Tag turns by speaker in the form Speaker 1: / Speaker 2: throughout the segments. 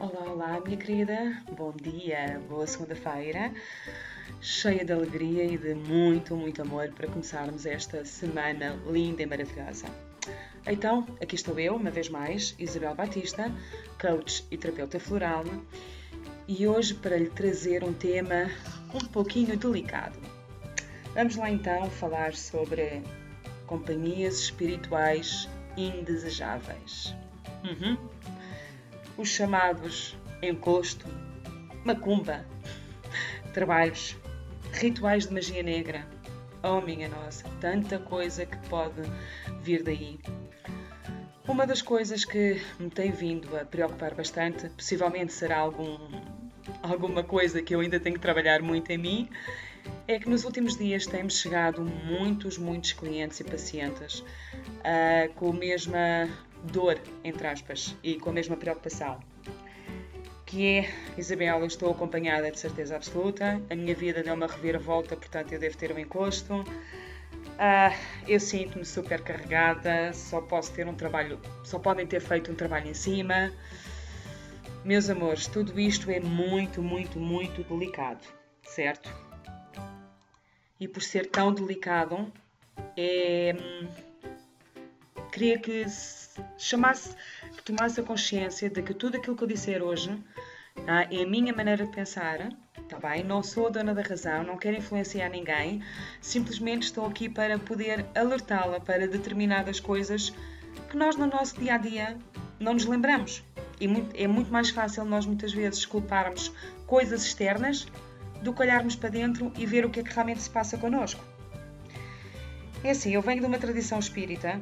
Speaker 1: Olá, olá, minha querida. Bom dia, boa segunda-feira. Cheia de alegria e de muito, muito amor para começarmos esta semana linda e maravilhosa. Então, aqui estou eu, uma vez mais, Isabel Batista, coach e terapeuta floral, e hoje para lhe trazer um tema um pouquinho delicado. Vamos lá então falar sobre companhias espirituais indesejáveis. Uhum. Os chamados encosto, macumba, trabalhos, rituais de magia negra. Oh, minha nossa, tanta coisa que pode vir daí. Uma das coisas que me tem vindo a preocupar bastante, possivelmente será algum, alguma coisa que eu ainda tenho que trabalhar muito em mim, é que nos últimos dias temos chegado muitos, muitos clientes e pacientes uh, com a mesma dor, entre aspas, e com a mesma preocupação. Que é, Isabel, eu estou acompanhada de certeza absoluta, a minha vida deu uma reviravolta, portanto eu devo ter um encosto. Uh, eu sinto-me super carregada, só posso ter um trabalho, só podem ter feito um trabalho em cima. Meus amores, tudo isto é muito, muito, muito delicado, certo? E por ser tão delicado, é, queria que chamasse, que tomasse a consciência de que tudo aquilo que eu disser hoje tá, é a minha maneira de pensar, tá bem? Não sou a dona da razão, não quero influenciar ninguém, simplesmente estou aqui para poder alertá-la para determinadas coisas que nós no nosso dia a dia não nos lembramos. E muito, é muito mais fácil nós muitas vezes culparmos coisas externas do que olharmos para dentro e ver o que é que realmente se passa connosco. É assim, eu venho de uma tradição espírita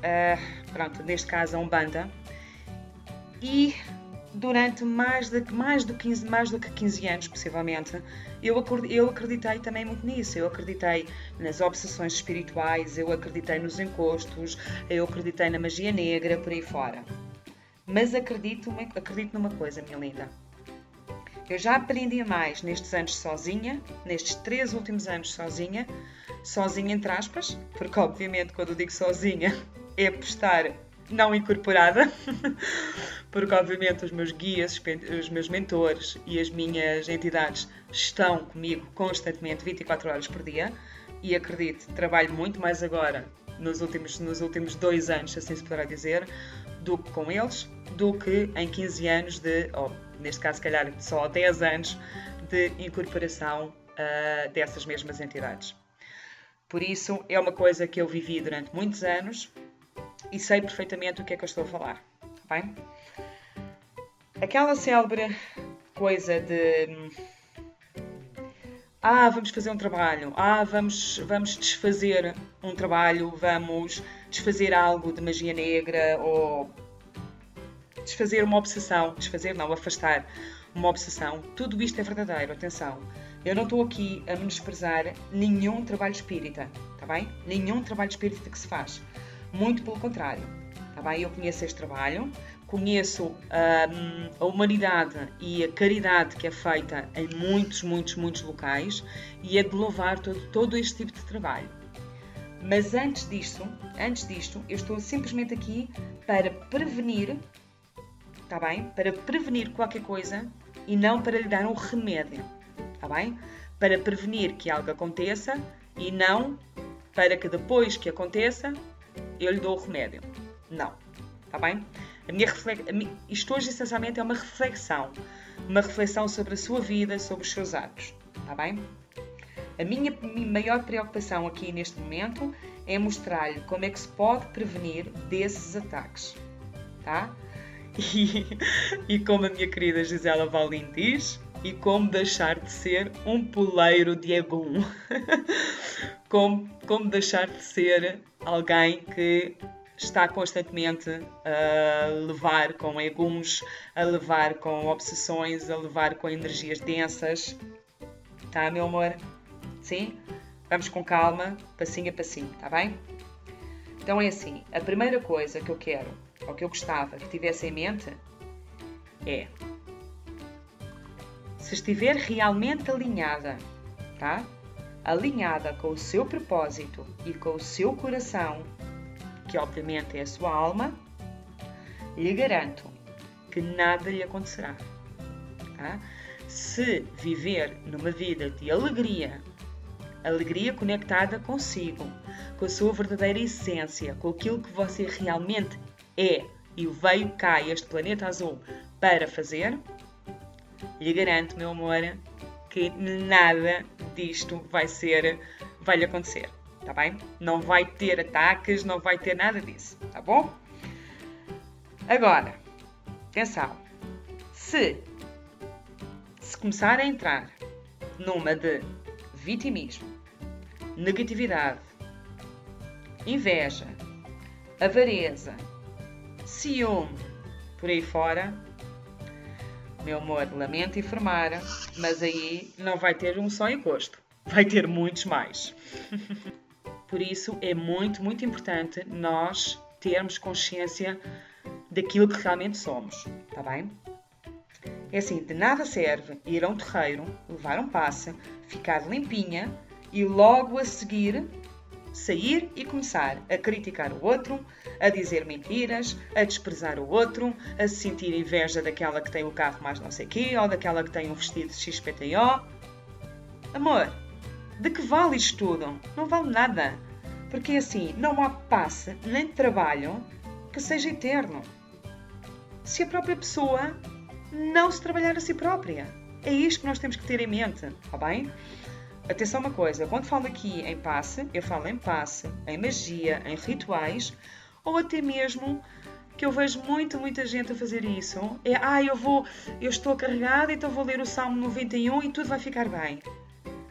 Speaker 1: uh, pronto, neste caso a Umbanda, e durante mais de, mais, do 15, mais do que 15 anos, possivelmente, eu, eu acreditei também muito nisso. Eu acreditei nas obsessões espirituais, eu acreditei nos encostos, eu acreditei na magia negra, por aí fora. Mas acredito, acredito numa coisa, minha linda. Eu já aprendi mais nestes anos sozinha, nestes três últimos anos sozinha, sozinha entre aspas, porque obviamente quando eu digo sozinha é por estar não incorporada, porque obviamente os meus guias, os meus mentores e as minhas entidades estão comigo constantemente 24 horas por dia e acredito, trabalho muito mais agora nos últimos, nos últimos dois anos, assim se poderá dizer, do que com eles, do que em 15 anos de, ou neste caso, se calhar só 10 anos de incorporação uh, dessas mesmas entidades. Por isso, é uma coisa que eu vivi durante muitos anos, e sei perfeitamente o que é que eu estou a falar. Bem? Aquela célebre coisa de ah, vamos fazer um trabalho, ah, vamos, vamos desfazer um trabalho, vamos desfazer algo de magia negra ou desfazer uma obsessão, desfazer não, afastar uma obsessão. Tudo isto é verdadeiro, atenção. Eu não estou aqui a menosprezar nenhum trabalho espírita, está bem? Nenhum trabalho espírita que se faz. Muito pelo contrário. Tá bem? Eu conheço este trabalho, conheço um, a humanidade e a caridade que é feita em muitos, muitos, muitos locais e é de louvar todo, todo este tipo de trabalho. Mas antes disto, antes disto, eu estou simplesmente aqui para prevenir, tá bem? Para prevenir qualquer coisa e não para lhe dar um remédio, tá bem? Para prevenir que algo aconteça e não para que depois que aconteça eu lhe dou o remédio. Não. Está bem? A minha reflex... Isto hoje essencialmente é uma reflexão. Uma reflexão sobre a sua vida, sobre os seus atos. Está bem? A minha maior preocupação aqui neste momento é mostrar-lhe como é que se pode prevenir desses ataques. Tá? E, e como a minha querida Gisela Valim diz, e como deixar de ser um poleiro de agum. como, como deixar de ser alguém que está constantemente a levar com eguns, a levar com obsessões, a levar com energias densas. Tá, meu amor? Sim? Vamos com calma, passinho a passinho, tá bem? Então é assim, a primeira coisa que eu quero, ou que eu gostava que tivesse em mente, é se estiver realmente alinhada, tá? Alinhada com o seu propósito e com o seu coração, que obviamente é a sua alma, lhe garanto que nada lhe acontecerá. Tá? Se viver numa vida de alegria, alegria conectada consigo, com a sua verdadeira essência, com aquilo que você realmente é e veio cá este planeta azul para fazer, lhe garanto, meu amor, que nada disto vai ser, vai lhe acontecer, tá bem? Não vai ter ataques, não vai ter nada disso, tá bom? Agora, atenção, se, se começar a entrar numa de vitimismo, negatividade, inveja, avareza, ciúme, por aí fora, meu amor, lamento informar, mas aí não vai ter um só encosto, vai ter muitos mais. Por isso é muito, muito importante nós termos consciência daquilo que realmente somos, tá bem? É assim, de nada serve ir a um terreiro, levar um passe, ficar limpinha e logo a seguir sair e começar a criticar o outro, a dizer mentiras, a desprezar o outro, a sentir inveja daquela que tem o carro mais não sei quê ou daquela que tem um vestido XPTO. Amor, de que vale isto tudo? Não vale nada. Porque assim, não há passe nem trabalho que seja eterno. Se a própria pessoa não se trabalhar a si própria. É isto que nós temos que ter em mente, está bem? Atenção uma coisa, quando falo aqui em passe, eu falo em passe, em magia, em rituais, ou até mesmo que eu vejo muito, muita gente a fazer isso. É, ah, eu vou, eu estou carregada, então vou ler o Salmo 91 e tudo vai ficar bem.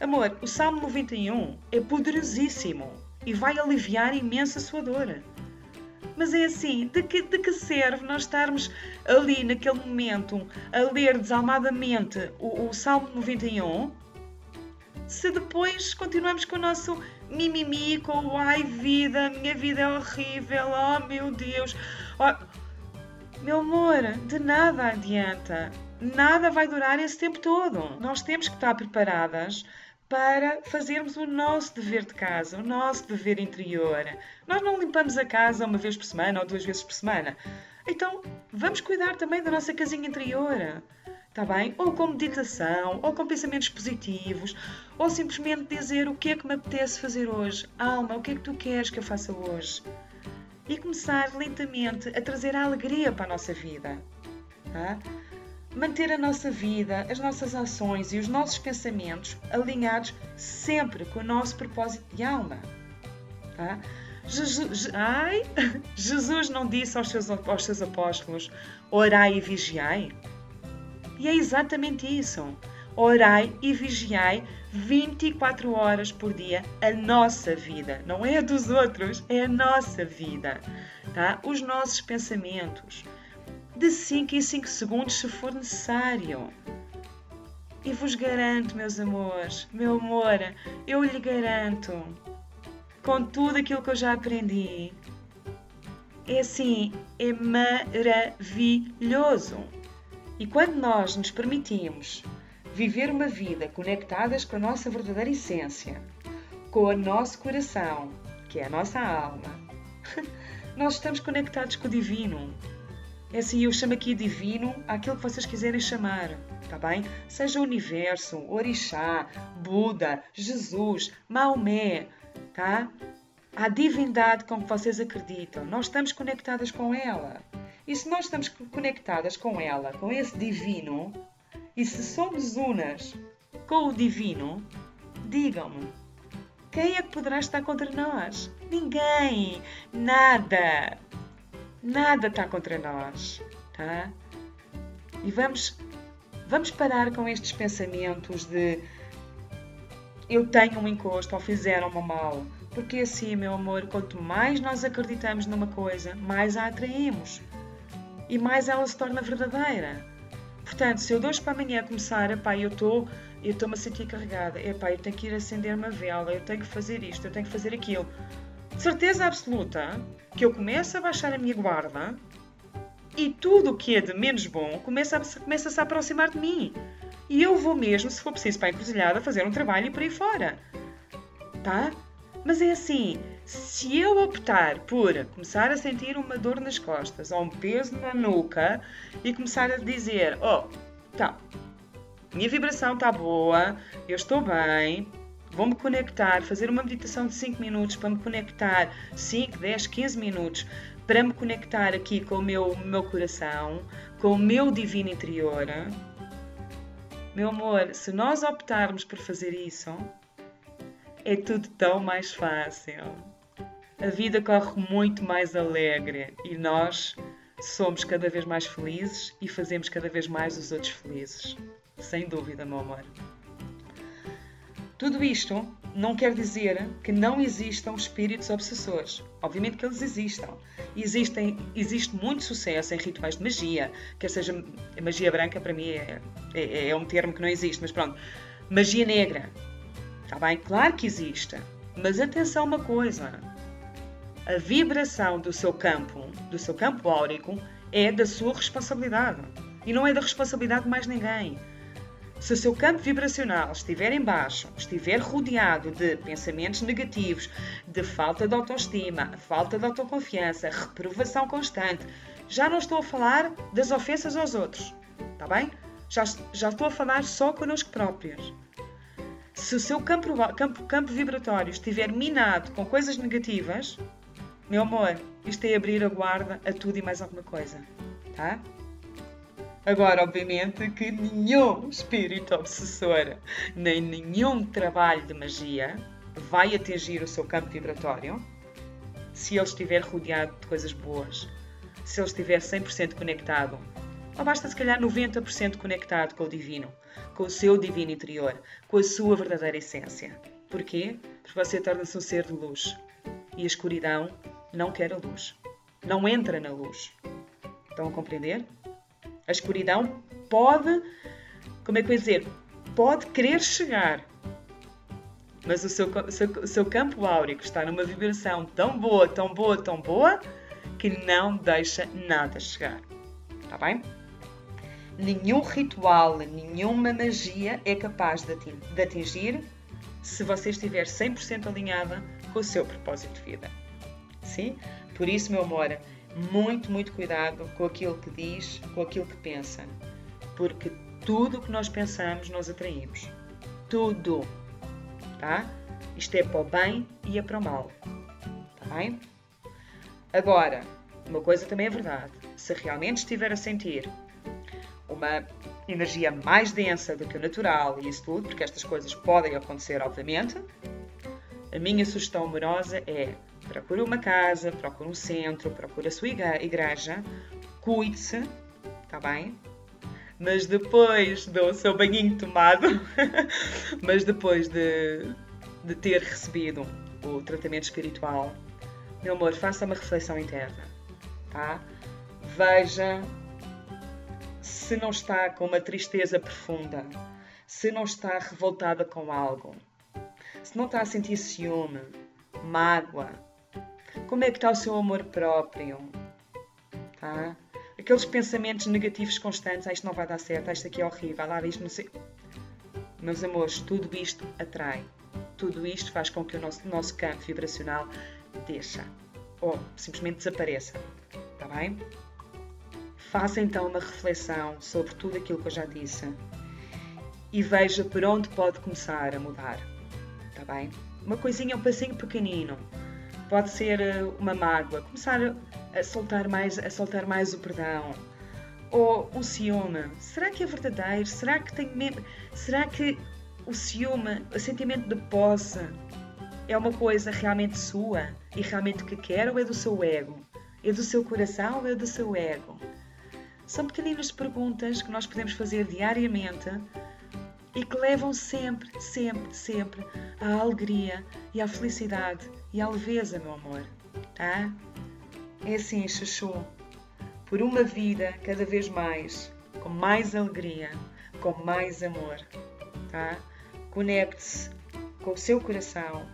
Speaker 1: Amor, o Salmo 91 é poderosíssimo e vai aliviar imenso a sua dor. Mas é assim, de que, de que serve nós estarmos ali naquele momento a ler desalmadamente o, o Salmo 91 se depois continuamos com o nosso mimimi, com o ai vida, minha vida é horrível, oh meu Deus. Oh, meu amor, de nada adianta. Nada vai durar esse tempo todo. Nós temos que estar preparadas para fazermos o nosso dever de casa, o nosso dever interior. Nós não limpamos a casa uma vez por semana ou duas vezes por semana. Então, vamos cuidar também da nossa casinha interior. Está bem? Ou com meditação, ou com pensamentos positivos, ou simplesmente dizer o que é que me apetece fazer hoje. Alma, o que é que tu queres que eu faça hoje? E começar lentamente a trazer a alegria para a nossa vida. Tá? Manter a nossa vida, as nossas ações e os nossos pensamentos alinhados sempre com o nosso propósito de alma. Tá? Jesus, ai, Jesus não disse aos seus, aos seus apóstolos: orai e vigiai? E é exatamente isso. Orai e vigiai 24 horas por dia a nossa vida. Não é a dos outros, é a nossa vida. Tá? Os nossos pensamentos. De 5 em 5 segundos, se for necessário. E vos garanto, meus amores, meu amor, eu lhe garanto, com tudo aquilo que eu já aprendi, é assim, é maravilhoso. E quando nós nos permitimos viver uma vida conectadas com a nossa verdadeira essência, com o nosso coração, que é a nossa alma, nós estamos conectados com o divino. É assim, eu chamo aqui divino aquilo que vocês quiserem chamar, tá bem? Seja o universo, Orixá, Buda, Jesus, Maomé, tá? A divindade com que vocês acreditam, nós estamos conectadas com ela. E se nós estamos conectadas com ela, com esse divino, e se somos unas com o divino, digam-me, quem é que poderá estar contra nós? Ninguém! Nada! Nada está contra nós, tá? E vamos, vamos parar com estes pensamentos de eu tenho um encosto ou fizeram-me mal. Porque assim, meu amor, quanto mais nós acreditamos numa coisa, mais a atraímos e mais ela se torna verdadeira. Portanto, se eu hoje para amanhã começar, epá, eu estou eu estou-me a sentir carregada, epá, eu tenho que ir acender uma vela, eu tenho que fazer isto, eu tenho que fazer aquilo. De certeza absoluta que eu começo a baixar a minha guarda e tudo o que é de menos bom começa a, começa -se a aproximar de mim. E eu vou mesmo, se for preciso para a encruzilhada, fazer um trabalho e por aí fora. Tá? Mas é assim, se eu optar por começar a sentir uma dor nas costas ou um peso na nuca e começar a dizer, oh, tá, minha vibração está boa, eu estou bem, vou-me conectar, fazer uma meditação de 5 minutos para me conectar, 5, 10, 15 minutos, para me conectar aqui com o meu, meu coração, com o meu divino interior. Meu amor, se nós optarmos por fazer isso, é tudo tão mais fácil. A vida corre muito mais alegre e nós somos cada vez mais felizes e fazemos cada vez mais os outros felizes. Sem dúvida, meu amor. Tudo isto não quer dizer que não existam espíritos obsessores. Obviamente que eles existam. Existem, existe muito sucesso em rituais de magia, quer seja magia branca, para mim é, é, é um termo que não existe, mas pronto. Magia negra. Está bem? Claro que existe. Mas atenção uma coisa. A vibração do seu campo, do seu campo áurico, é da sua responsabilidade. E não é da responsabilidade de mais ninguém. Se o seu campo vibracional estiver em baixo, estiver rodeado de pensamentos negativos, de falta de autoestima, falta de autoconfiança, reprovação constante, já não estou a falar das ofensas aos outros, está bem? Já, já estou a falar só connosco próprios. Se o seu campo, campo, campo vibratório estiver minado com coisas negativas, meu amor, isto é abrir a guarda a tudo e mais alguma coisa, tá? Agora, obviamente, que nenhum espírito obsessor, nem nenhum trabalho de magia vai atingir o seu campo vibratório se ele estiver rodeado de coisas boas, se ele estiver 100% conectado, ou basta se calhar 90% conectado com o divino, com o seu divino interior, com a sua verdadeira essência. Porquê? Porque você torna-se um ser de luz e a escuridão não quer a luz, não entra na luz. Estão a compreender? A escuridão pode, como é que eu ia dizer, pode querer chegar, mas o seu, seu, seu campo áurico está numa vibração tão boa, tão boa, tão boa, que não deixa nada chegar. Está bem? Nenhum ritual, nenhuma magia é capaz de atingir se você estiver 100% alinhada com o seu propósito de vida. Sim? Por isso, meu amor, muito, muito cuidado com aquilo que diz, com aquilo que pensa, porque tudo o que nós pensamos nós atraímos. Tudo. Tá? Isto é para o bem e é para o mal. Tá bem? Agora, uma coisa também é verdade. Se realmente estiver a sentir uma energia mais densa do que o natural e isso tudo, porque estas coisas podem acontecer, obviamente, a minha sugestão amorosa é Procure uma casa, procure um centro, procure a sua igreja, cuide-se, está bem? Mas depois do seu banhinho tomado, mas depois de, de ter recebido o tratamento espiritual, meu amor, faça uma reflexão interna, tá? Veja se não está com uma tristeza profunda, se não está revoltada com algo, se não está a sentir ciúme, mágoa, como é que está o seu amor próprio? Tá? Aqueles pensamentos negativos constantes, ah, isto não vai dar certo, ah, isto aqui é horrível, ah, isto não sei. Meus amores, tudo isto atrai. Tudo isto faz com que o nosso, nosso campo vibracional deixa ou simplesmente desapareça. Está bem? Faça então uma reflexão sobre tudo aquilo que eu já disse e veja por onde pode começar a mudar. Está bem? Uma coisinha, um passinho pequenino pode ser eh, uma mágoa, começar a soltar mais, a soltar mais o perdão. Ou o ciúme. Será que é verdadeiro? Será que tem mesmo. Será que o ciúme, o sentimento de posse, é uma coisa realmente sua e realmente que quer ou é do seu ego? É do seu coração ou é do seu ego? São pequeninas perguntas que nós podemos fazer diariamente e que levam sempre, sempre, sempre à alegria e à felicidade e à leveza, meu amor, tá? É assim, Chuchu, por uma vida cada vez mais, com mais alegria, com mais amor, tá? Conecte-se com o seu coração,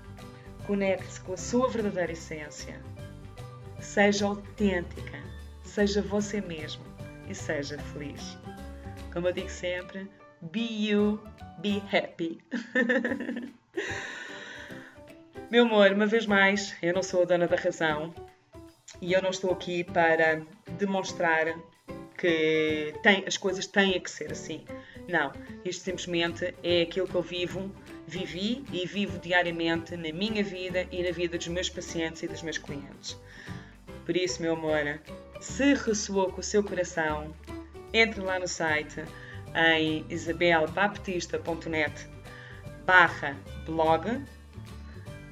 Speaker 1: conecte-se com a sua verdadeira essência. Seja autêntica, seja você mesmo e seja feliz. Como eu digo sempre, be you, be happy. Meu amor, uma vez mais, eu não sou a dona da razão e eu não estou aqui para demonstrar que tem, as coisas têm que ser assim. Não, isto simplesmente é aquilo que eu vivo, vivi e vivo diariamente na minha vida e na vida dos meus pacientes e dos meus clientes. Por isso, meu amor, se ressoou com o seu coração, entre lá no site em isabelbaptista.net barra blog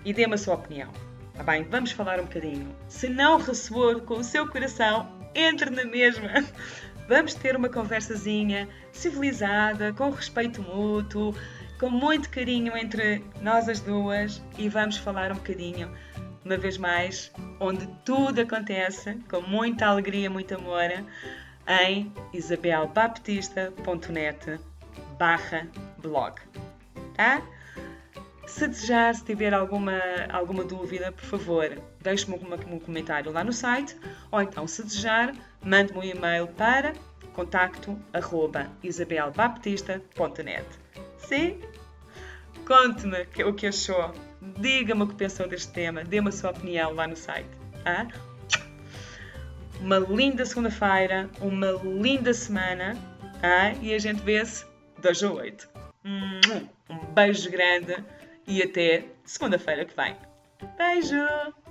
Speaker 1: e dê-me a sua opinião. Tá bem? Vamos falar um bocadinho. Se não ressoou com o seu coração, entre na mesma. Vamos ter uma conversazinha civilizada, com respeito mútuo, com muito carinho entre nós as duas e vamos falar um bocadinho, uma vez mais, onde tudo acontece com muita alegria, muito amor, em isabelbaptista.net barra blog. Tá? Se desejar, se tiver alguma, alguma dúvida, por favor, deixe-me um comentário lá no site ou então, se desejar, mande-me um e-mail para contacto arroba isabelbaptista.net Sim? Conte-me o que achou. Diga-me o que pensou deste tema. Dê-me a sua opinião lá no site. Ah? Uma linda segunda-feira, uma linda semana ah? e a gente vê-se 2 a 8. Um beijo grande e até segunda-feira que vem. Beijo!